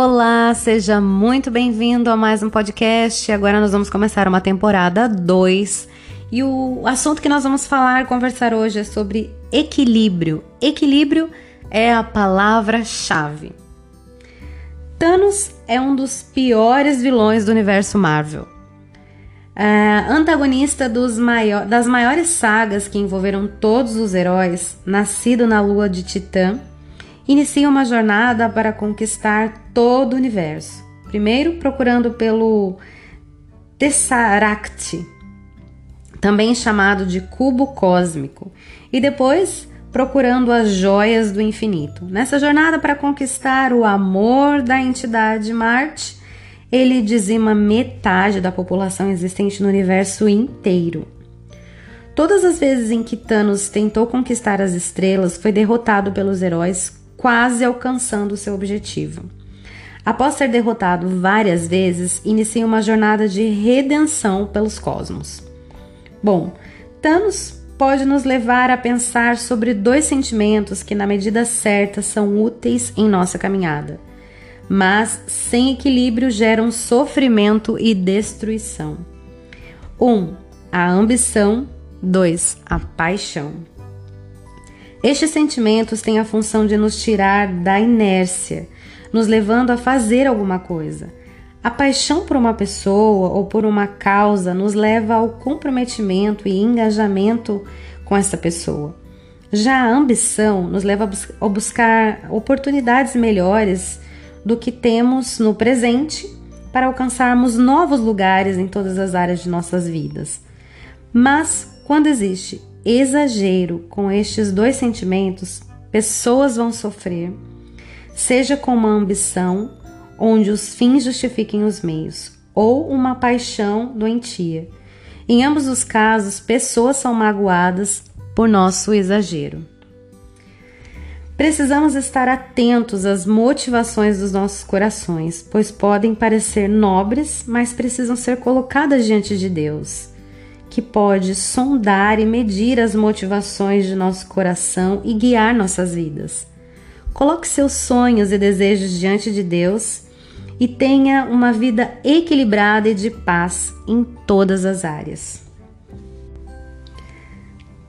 Olá, seja muito bem-vindo a mais um podcast. Agora nós vamos começar uma temporada 2 e o assunto que nós vamos falar, conversar hoje é sobre equilíbrio. Equilíbrio é a palavra-chave. Thanos é um dos piores vilões do universo Marvel. É, antagonista maior, das maiores sagas que envolveram todos os heróis, nascido na lua de Titã inicia uma jornada para conquistar todo o universo. Primeiro procurando pelo Tesseract, também chamado de cubo cósmico, e depois procurando as joias do infinito. Nessa jornada para conquistar o amor da entidade Marte, ele dizima metade da população existente no universo inteiro. Todas as vezes em que Thanos tentou conquistar as estrelas, foi derrotado pelos heróis quase alcançando seu objetivo. Após ser derrotado várias vezes, inicia uma jornada de redenção pelos cosmos. Bom, Thanos pode nos levar a pensar sobre dois sentimentos que, na medida certa, são úteis em nossa caminhada, mas sem equilíbrio geram sofrimento e destruição. 1. Um, a ambição. 2. A paixão. Estes sentimentos têm a função de nos tirar da inércia, nos levando a fazer alguma coisa. A paixão por uma pessoa ou por uma causa nos leva ao comprometimento e engajamento com essa pessoa. Já a ambição nos leva a buscar oportunidades melhores do que temos no presente para alcançarmos novos lugares em todas as áreas de nossas vidas. Mas quando existe exagero com estes dois sentimentos, pessoas vão sofrer, seja com uma ambição, onde os fins justifiquem os meios, ou uma paixão doentia. Em ambos os casos, pessoas são magoadas por nosso exagero. Precisamos estar atentos às motivações dos nossos corações, pois podem parecer nobres, mas precisam ser colocadas diante de Deus que pode sondar e medir as motivações de nosso coração e guiar nossas vidas. Coloque seus sonhos e desejos diante de Deus e tenha uma vida equilibrada e de paz em todas as áreas.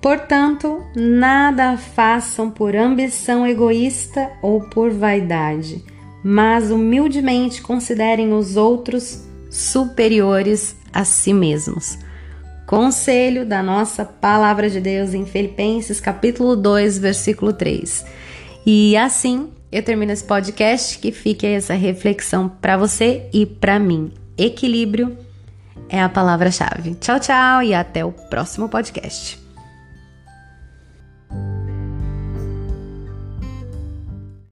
Portanto, nada façam por ambição egoísta ou por vaidade, mas humildemente considerem os outros superiores a si mesmos Conselho da nossa palavra de Deus em Filipenses, capítulo 2, versículo 3. E assim eu termino esse podcast que fique essa reflexão para você e para mim. Equilíbrio é a palavra-chave. Tchau, tchau e até o próximo podcast.